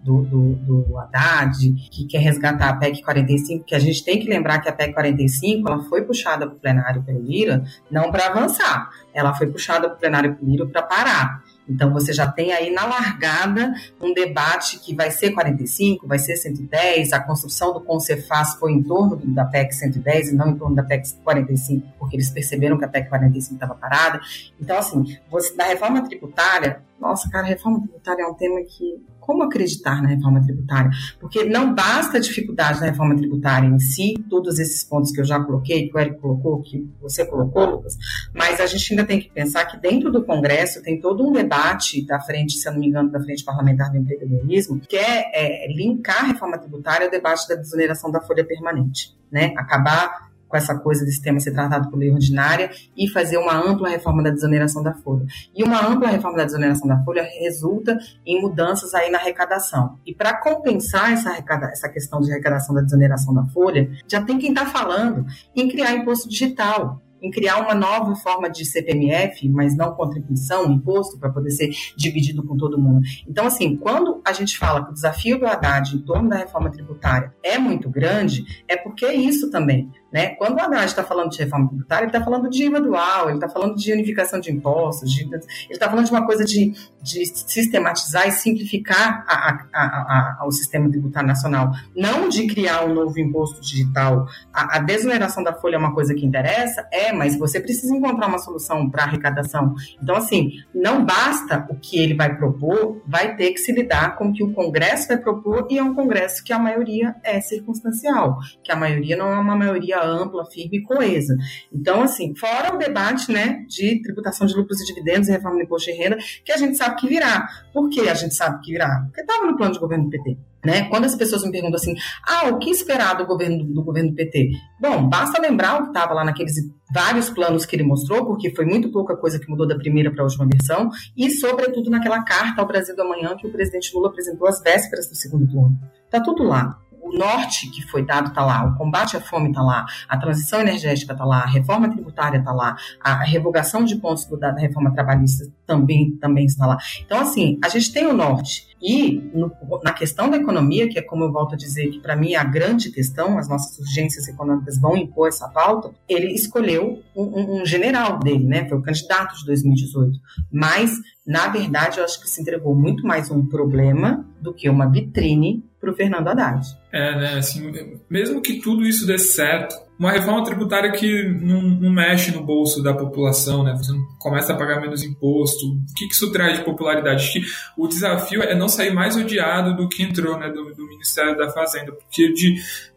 do, do, do Haddad, que quer resgatar a PEC 45, que a gente tem que lembrar que a PEC 45 ela foi puxada para o plenário pelo Lira, não para avançar, ela foi puxada para o plenário pelo Lira para parar. Então você já tem aí na largada um debate que vai ser 45, vai ser 110, a construção do Concefaz foi em torno da PEC 110 e não em torno da PEC 45, porque eles perceberam que a PEC 45 estava parada. Então, assim, você, da reforma tributária, nossa, cara, reforma tributária é um tema que como acreditar na reforma tributária? Porque não basta a dificuldade da reforma tributária em si, todos esses pontos que eu já coloquei, que o Eric colocou, que você colocou, Lucas, mas a gente ainda tem que pensar que dentro do Congresso tem todo um debate da frente, se eu não me engano, da frente parlamentar do empreendedorismo, que é, é linkar a reforma tributária ao debate da desoneração da folha permanente, né? Acabar com essa coisa desse tema ser tratado por lei ordinária e fazer uma ampla reforma da desoneração da folha. E uma ampla reforma da desoneração da folha resulta em mudanças aí na arrecadação. E para compensar essa, arrecada, essa questão de arrecadação da desoneração da folha, já tem quem está falando em criar imposto digital em criar uma nova forma de CPMF, mas não contribuição, imposto, para poder ser dividido com todo mundo. Então, assim, quando a gente fala que o desafio do Haddad em torno da reforma tributária é muito grande, é porque é isso também. Né? Quando o Haddad está falando de reforma tributária, ele está falando de IVA dual, ele está falando de unificação de impostos, de, ele está falando de uma coisa de, de sistematizar e simplificar a, a, a, o sistema tributário nacional, não de criar um novo imposto digital. A, desoneração da folha é uma coisa que interessa, é, mas você precisa encontrar uma solução para arrecadação. Então, assim, não basta o que ele vai propor, vai ter que se lidar com o que o Congresso vai propor, e é um Congresso que a maioria é circunstancial, que a maioria não é uma maioria ampla, firme e coesa. Então, assim, fora o debate, né, de tributação de lucros e dividendos e reforma do imposto de renda, que a gente sabe que virá. Por que a gente sabe que virá? Porque estava no plano de governo do PT. Né? Quando as pessoas me perguntam assim, ah, o que esperar do governo do governo do PT? Bom, basta lembrar o que estava lá naqueles vários planos que ele mostrou, porque foi muito pouca coisa que mudou da primeira para a última versão, e sobretudo naquela carta ao Brasil do amanhã que o presidente Lula apresentou às vésperas do segundo turno. Tá tudo lá o norte que foi dado está lá, o combate à fome está lá, a transição energética está lá, a reforma tributária está lá, a revogação de pontos da reforma trabalhista também, também está lá. Então, assim, a gente tem o norte. E no, na questão da economia, que é como eu volto a dizer, que para mim é a grande questão, as nossas urgências econômicas vão impor essa pauta, ele escolheu um, um, um general dele, né? Foi o candidato de 2018. Mas, na verdade, eu acho que se entregou muito mais um problema do que uma vitrine para o Fernando Haddad. É, né? Assim, mesmo que tudo isso dê certo, uma reforma tributária que não, não, mexe no bolso da população, né? Você começa a pagar menos imposto. O que, que isso traz de popularidade? Que o desafio é não sair mais odiado do que entrou, né? Do, do Ministério da Fazenda, porque de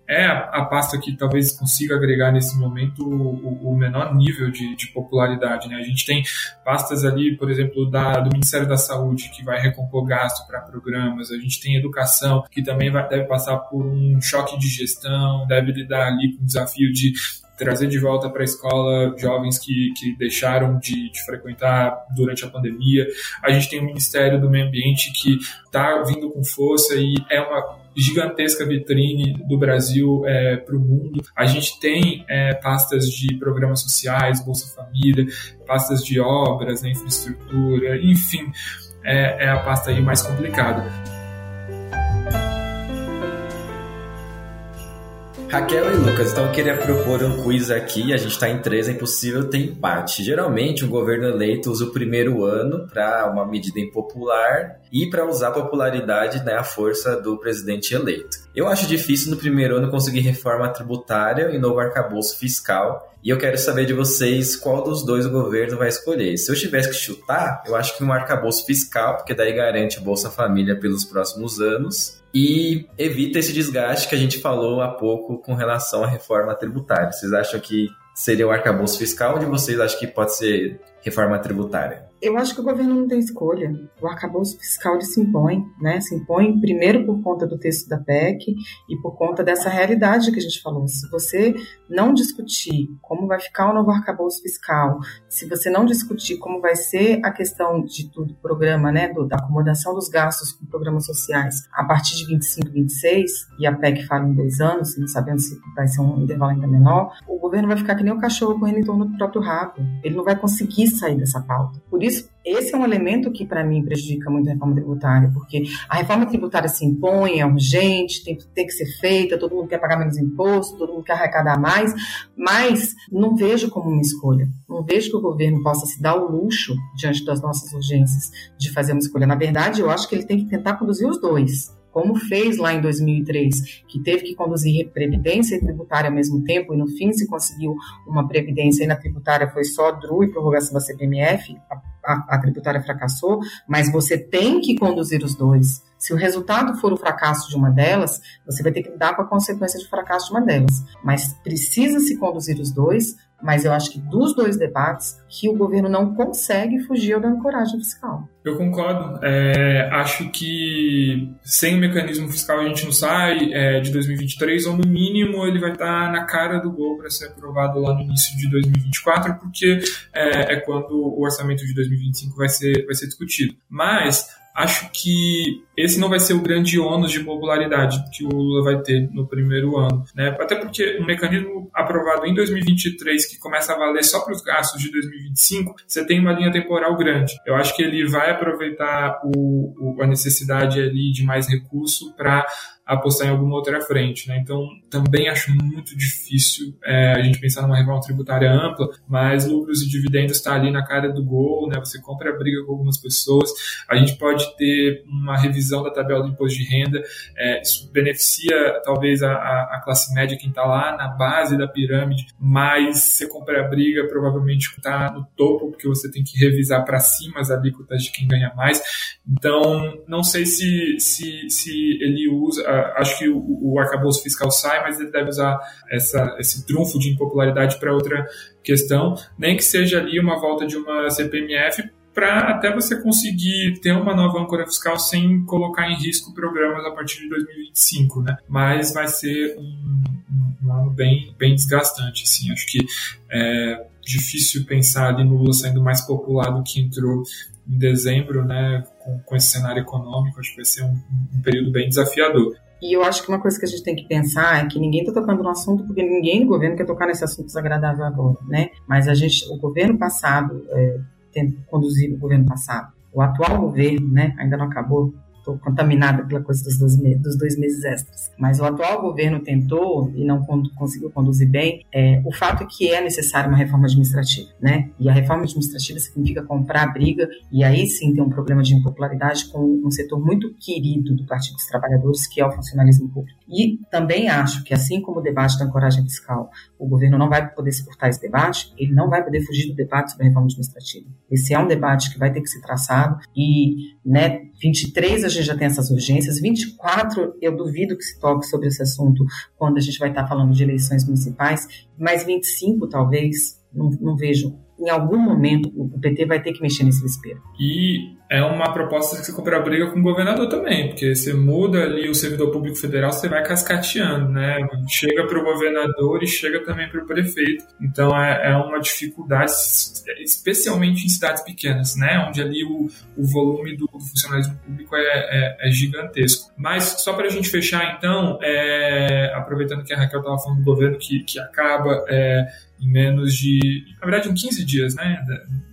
é a, pasta que talvez consiga agregar nesse momento o, o menor nível de, de, popularidade. Né? A gente tem pastas ali, por exemplo, da, do Ministério da Saúde, que vai recompor gasto para programas, a gente tem educação, que também vai, deve passar por um choque de gestão, deve lidar ali com o desafio de trazer de volta para a escola jovens que, que deixaram de, de, frequentar durante a pandemia. A gente tem o Ministério do Meio Ambiente que está vindo com força e é uma gigantesca vitrine do Brasil é, para o mundo. A gente tem é, pastas de programas sociais, Bolsa Família, pastas de obras, né, infraestrutura, enfim, é, é a pasta aí mais complicada. Raquel e Lucas, então eu queria propor um quiz aqui. A gente está em três, é impossível ter empate. Geralmente, um governo eleito usa o primeiro ano para uma medida impopular e para usar a popularidade, né, a força do presidente eleito. Eu acho difícil no primeiro ano conseguir reforma tributária e novo arcabouço fiscal. E eu quero saber de vocês qual dos dois o governo vai escolher. Se eu tivesse que chutar, eu acho que um arcabouço fiscal, porque daí garante Bolsa Família pelos próximos anos e evita esse desgaste que a gente falou há pouco com relação à reforma tributária. Vocês acham que seria o arcabouço fiscal ou de vocês acham que pode ser reforma tributária? Eu acho que o governo não tem escolha. O arcabouço fiscal se impõe, né? Se impõe primeiro por conta do texto da PEC e por conta dessa realidade que a gente falou. Se você não discutir como vai ficar o novo arcabouço fiscal, se você não discutir como vai ser a questão de tudo, programa, né, do, da acomodação dos gastos com programas sociais a partir de 25, 26, e a PEC fala em dois anos, não sabendo se vai ser um intervalo ainda menor, o governo vai ficar que nem o cachorro correndo em torno do próprio rabo. Ele não vai conseguir sair dessa pauta. Por isso, esse é um elemento que, para mim, prejudica muito a reforma tributária, porque a reforma tributária se impõe, é urgente, tem, tem que ser feita, todo mundo quer pagar menos imposto, todo mundo quer arrecadar mais, mas não vejo como uma escolha. Não vejo que o governo possa se dar o luxo, diante das nossas urgências, de fazer uma escolha. Na verdade, eu acho que ele tem que tentar conduzir os dois como fez lá em 2003, que teve que conduzir previdência e tributária ao mesmo tempo, e no fim se conseguiu uma previdência e na tributária foi só DRU e prorrogação da CPMF, a, a, tributária fracassou, mas você tem que conduzir os dois. Se o resultado for o fracasso de uma delas, você vai ter que lidar com a consequência de fracasso de uma delas. Mas precisa se conduzir os dois mas eu acho que dos dois debates, que o governo não consegue fugir da ancoragem fiscal. Eu concordo. É, acho que sem o mecanismo fiscal a gente não sai é, de 2023, ou no mínimo ele vai estar na cara do gol para ser aprovado lá no início de 2024, porque é, é quando o orçamento de 2025 vai ser, vai ser discutido. Mas acho que esse não vai ser o grande ônus de popularidade que o Lula vai ter no primeiro ano. Né? Até porque um mecanismo aprovado em 2023, que começa a valer só para os gastos de 2025, você tem uma linha temporal grande. Eu acho que ele vai aproveitar o, o, a necessidade ali de mais recurso para apostar em alguma outra frente. Né? Então, também acho muito difícil é, a gente pensar numa reforma tributária ampla, mas lucros e dividendos está ali na cara do gol, né? você compra a briga com algumas pessoas, a gente pode ter uma revisão da tabela do imposto de renda, é, isso beneficia talvez a, a, classe média, quem está lá na base da pirâmide, mas você compra a briga, provavelmente está no topo, porque você tem que revisar para cima as alíquotas de quem ganha mais. Então, não sei se, se, se ele usa acho que o, o arcabouço fiscal sai, mas ele deve usar essa, esse trunfo de impopularidade para outra questão, nem que seja ali uma volta de uma CPMF para até você conseguir ter uma nova âncora fiscal sem colocar em risco programas a partir de 2025, né? Mas vai ser um, um ano bem, bem desgastante, assim. Acho que é difícil pensar ali no Lula sendo mais popular do que entrou em dezembro, né? Com, com esse cenário econômico, acho que vai ser um, um período bem desafiador. E eu acho que uma coisa que a gente tem que pensar é que ninguém está tocando no assunto porque ninguém no governo quer tocar nesse assunto desagradável agora, né? Mas a gente, o governo passado, é, tem conduzido o governo passado, o atual governo, né, ainda não acabou, estou contaminada pela coisa dos dois, meses, dos dois meses extras. Mas o atual governo tentou e não conseguiu conduzir bem. É, o fato é que é necessária uma reforma administrativa, né? E a reforma administrativa significa comprar briga e aí sim tem um problema de impopularidade com um setor muito querido do Partido dos Trabalhadores, que é o funcionalismo público. E também acho que, assim como o debate da ancoragem fiscal, o governo não vai poder suportar esse debate, ele não vai poder fugir do debate sobre a reforma administrativa. Esse é um debate que vai ter que ser traçado e, né, 23 a gente já tem essas urgências, 24 eu duvido que se toque sobre esse assunto quando a gente vai estar falando de eleições municipais, mas 25 talvez, não, não vejo em algum momento o PT vai ter que mexer nesse desespero. E é uma proposta que você compra briga com o governador também, porque você muda ali o servidor público federal, você vai cascateando, né? Chega para o governador e chega também para o prefeito. Então é, é, uma dificuldade, especialmente em cidades pequenas, né? Onde ali o, o volume do, do funcionalismo público é, é, é, gigantesco. Mas só para a gente fechar, então, é, aproveitando que a Raquel estava falando do governo que, que acaba é, em menos de, na verdade, em 15 dias, né?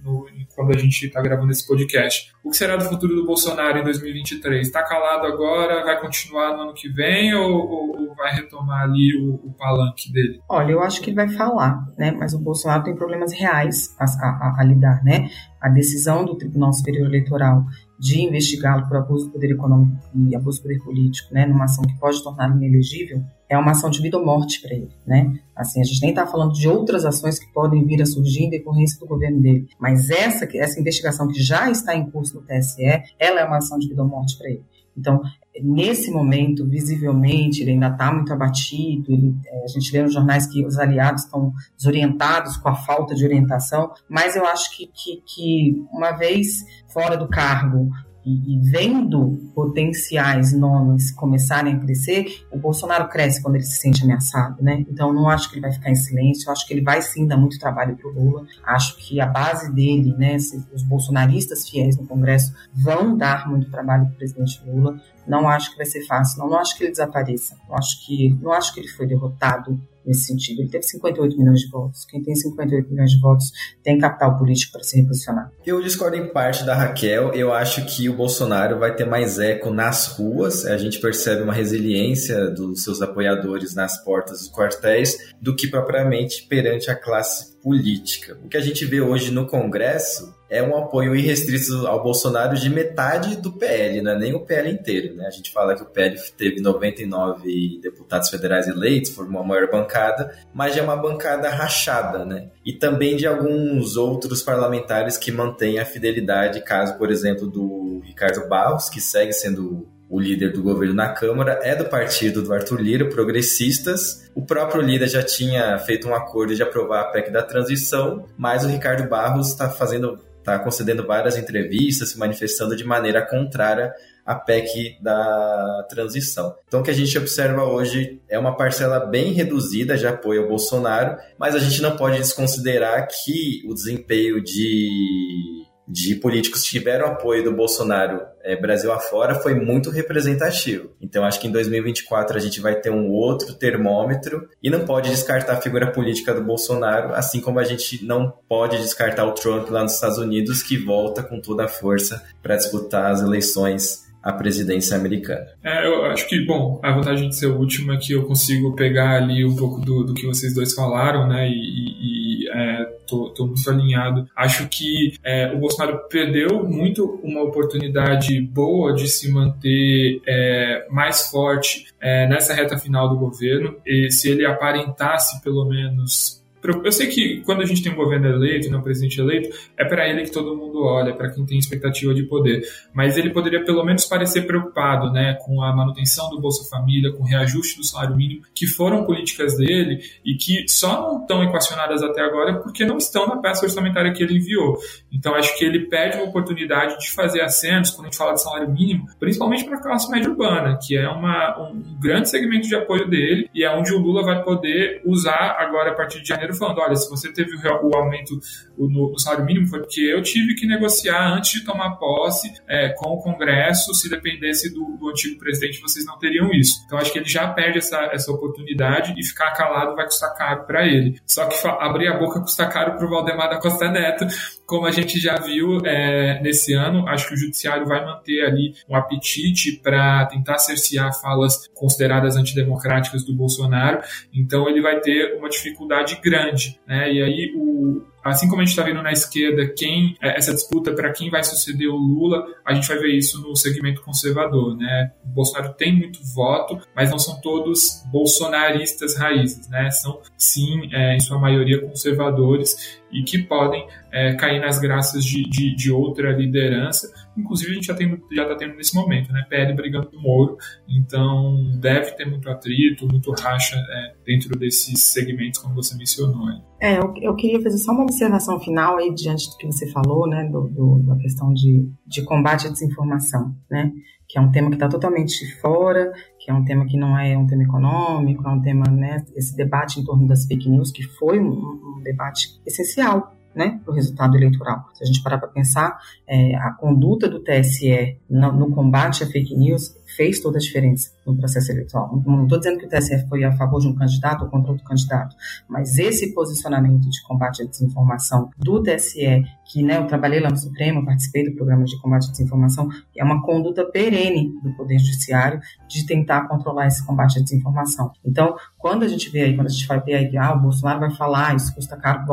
No, quando a gente está gravando esse podcast. O que será do futuro do Bolsonaro em 2023? Está calado agora? Vai continuar no ano que vem ou, ou, vai retomar ali o, o, palanque dele? Olha, eu acho que ele vai falar, né? Mas o Bolsonaro tem problemas reais a, a, a lidar, né? A decisão do Tribunal Superior Eleitoral de investigá-lo por abuso do poder econômico e abuso do poder político, né, numa ação que pode torná-lo inelegível, é uma ação de vida ou morte para ele, né? Assim, a gente nem está falando de outras ações que podem vir a surgir em decorrência do governo dele, mas essa, essa investigação que já está em curso no TSE, ela é uma ação de vida ou morte para ele. Então, nesse momento, visivelmente, ele ainda está muito abatido. Ele, é, a gente vê nos jornais que os aliados estão desorientados com a falta de orientação, mas eu acho que, que, que uma vez fora do cargo, e, e, vendo potenciais nomes começarem a crescer, o Bolsonaro cresce quando ele se sente ameaçado, né? Então não acho que ele vai ficar em silêncio, acho que ele vai sim dar muito trabalho para o Lula. Acho que a base dele, né, os bolsonaristas fiéis no Congresso vão dar muito trabalho para o presidente Lula. Não acho que vai ser fácil, não, não acho que ele desapareça. Não acho que, não acho que ele foi derrotado nesse sentido. Ele teve 58 milhões de votos. Quem tem 58 milhões de votos tem capital político para se reposicionar. Eu discordo em parte da Raquel. Eu acho que o Bolsonaro vai ter mais eco nas ruas. A gente percebe uma resiliência dos seus apoiadores nas portas dos quartéis do que propriamente perante a classe política. O que a gente vê hoje no Congresso é um apoio irrestrito ao Bolsonaro de metade do PL, não é nem o PL inteiro. Né? A gente fala que o PL teve 99 deputados federais eleitos, formou a maior bancada, mas é uma bancada rachada, né? E também de alguns outros parlamentares que mantêm a fidelidade, caso, por exemplo, do Ricardo Barros, que segue sendo o líder do governo na Câmara, é do partido do Arthur Lira, progressistas. O próprio Lira já tinha feito um acordo de aprovar a PEC da transição, mas o Ricardo Barros está fazendo, está concedendo várias entrevistas, se manifestando de maneira contrária à PEC da transição. Então, o que a gente observa hoje é uma parcela bem reduzida de apoio ao Bolsonaro, mas a gente não pode desconsiderar que o desempenho de de políticos tiveram apoio do Bolsonaro é, Brasil afora foi muito representativo. Então acho que em 2024 a gente vai ter um outro termômetro e não pode descartar a figura política do Bolsonaro, assim como a gente não pode descartar o Trump lá nos Estados Unidos, que volta com toda a força para disputar as eleições à presidência americana. É, eu acho que, bom, a vantagem de ser o último é que eu consigo pegar ali um pouco do, do que vocês dois falaram, né, e, e é, tô, tô, muito alinhado. Acho que é, o Bolsonaro perdeu muito uma oportunidade boa de se manter é, mais forte é, nessa reta final do governo, e se ele aparentasse pelo menos eu sei que quando a gente tem um governo eleito, não um presidente eleito, é para ele que todo mundo olha, para quem tem expectativa de poder. Mas ele poderia pelo menos parecer preocupado, né, com a manutenção do Bolsa Família, com o reajuste do salário mínimo, que foram políticas dele e que só não estão equacionadas até agora porque não estão na peça orçamentária que ele enviou. Então acho que ele perde uma oportunidade de fazer acentos quando a gente fala de salário mínimo, principalmente para a classe média urbana, que é uma, um grande segmento de apoio dele e é onde o Lula vai poder usar agora a partir de janeiro falando: olha, se você teve o aumento no, no salário mínimo, foi porque eu tive que negociar antes de tomar posse é, com o Congresso. Se dependesse do, do, antigo presidente, vocês não teriam isso. Então, acho que ele já perde essa, essa oportunidade e ficar calado vai custar caro para ele. Só que abrir a boca custa caro para o Valdemar da Costa Neto, como a gente já viu é, nesse ano. Acho que o Judiciário vai manter ali um apetite para tentar cercear falas consideradas antidemocráticas do Bolsonaro. Então, ele vai ter uma dificuldade grande. Né? E aí, o, assim como a gente está vendo na esquerda quem é, essa disputa para quem vai suceder o Lula, a gente vai ver isso no segmento conservador, né? O Bolsonaro tem muito voto, mas não são todos bolsonaristas raízes, né? São sim, é, em sua maioria, conservadores e que podem é, cair nas graças de, de, de, outra liderança. Inclusive, a gente já está tendo nesse momento, né? PL brigando com o Moro, então deve ter muito atrito, muito racha é, dentro desses segmentos, como você mencionou. Né? É, eu, eu, queria fazer só uma observação final aí, diante do que você falou, né, do, do da questão de, de combate à desinformação, né? que é um tema que está totalmente fora, que é um tema que não é um tema econômico, é um tema, né, esse debate em torno das fake news, que foi um, um debate essencial né, para o resultado eleitoral. Se a gente parar para pensar, é, a conduta do TSE no, no, combate à fake news fez toda a diferença no processo eleitoral. Não estou dizendo que o TSE foi a favor de um candidato ou contra outro candidato, mas esse posicionamento de combate à desinformação do TSE, que né, eu trabalhei lá no Supremo, participei do programa de combate à desinformação, é uma conduta perene do Poder Judiciário de tentar controlar esse combate à desinformação. Então, quando a gente vê aí, quando a gente vai ver aí, ah, o Bolsonaro vai falar, isso custa caro,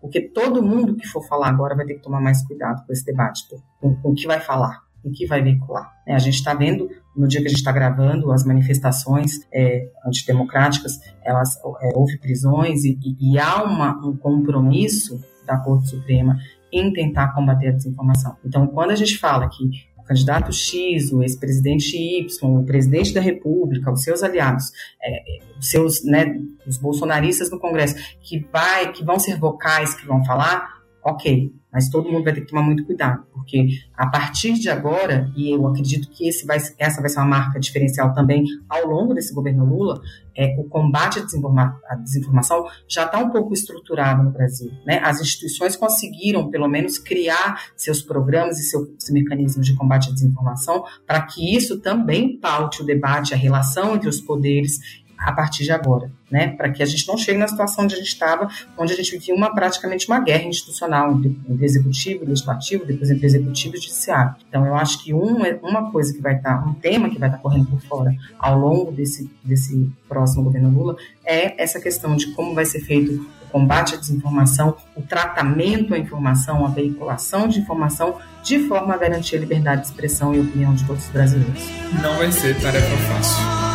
porque todo mundo que for falar agora vai ter que tomar mais cuidado com esse debate, com, com o que vai falar, o que vai vincular. É, a gente está vendo, no dia que a gente está gravando, as manifestações é, antidemocráticas, elas, é, houve prisões e, e, e há uma, um compromisso da Corte Suprema em tentar combater a desinformação. Então, quando a gente fala que o candidato X, o ex-presidente Y, o presidente da República, os seus aliados, é, os seus, né, os bolsonaristas no Congresso, que vai, que vão ser vocais, que vão falar, ok, mas todo mundo vai ter que tomar muito cuidado, porque a partir de agora, e eu acredito que vai, essa vai ser uma marca diferencial também ao longo desse governo Lula, é, o combate à, à desinformação já está um pouco estruturado no Brasil. Né? As instituições conseguiram, pelo menos, criar seus programas e seus mecanismos de combate à desinformação para que isso também paute o debate, a relação entre os poderes a partir de agora, né? Para que a gente não chegue na situação onde a gente estava, onde a gente vivia uma praticamente uma guerra institucional entre, executivo legislativo, depois entre executivo e judiciário. Então eu acho que um, uma coisa que vai estar, tá, um tema que vai estar tá correndo por fora ao longo desse desse próximo governo Lula é essa questão de como vai ser feito o combate à desinformação, o tratamento à informação, a veiculação de informação de forma a garantir a liberdade de expressão e opinião de todos os brasileiros. Não vai ser tarefa fácil.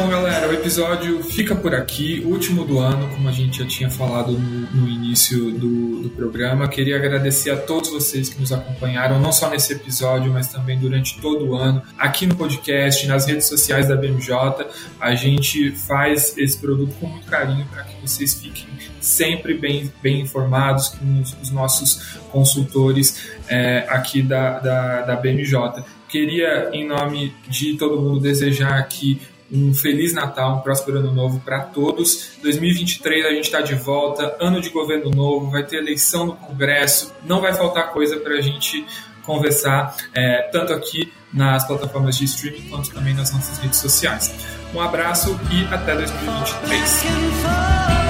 Bom, galera, o episódio fica por aqui, último do ano, como a gente já tinha falado no, no início do, do, programa. Queria agradecer a todos vocês que nos acompanharam, não só nesse episódio, mas também durante todo o ano, aqui no podcast, nas redes sociais da BMJ. A gente faz esse produto com muito carinho para que vocês fiquem sempre bem, bem informados com os, os nossos consultores é, aqui da, da, da BMJ. Queria, em nome de todo mundo, desejar aqui um feliz Natal, um próspero ano novo para todos. 2023 a gente está de volta, ano de governo novo, vai ter eleição no Congresso, não vai faltar coisa para a gente conversar, é, tanto aqui nas plataformas de streaming quanto também nas nossas redes sociais. Um abraço e até 2023.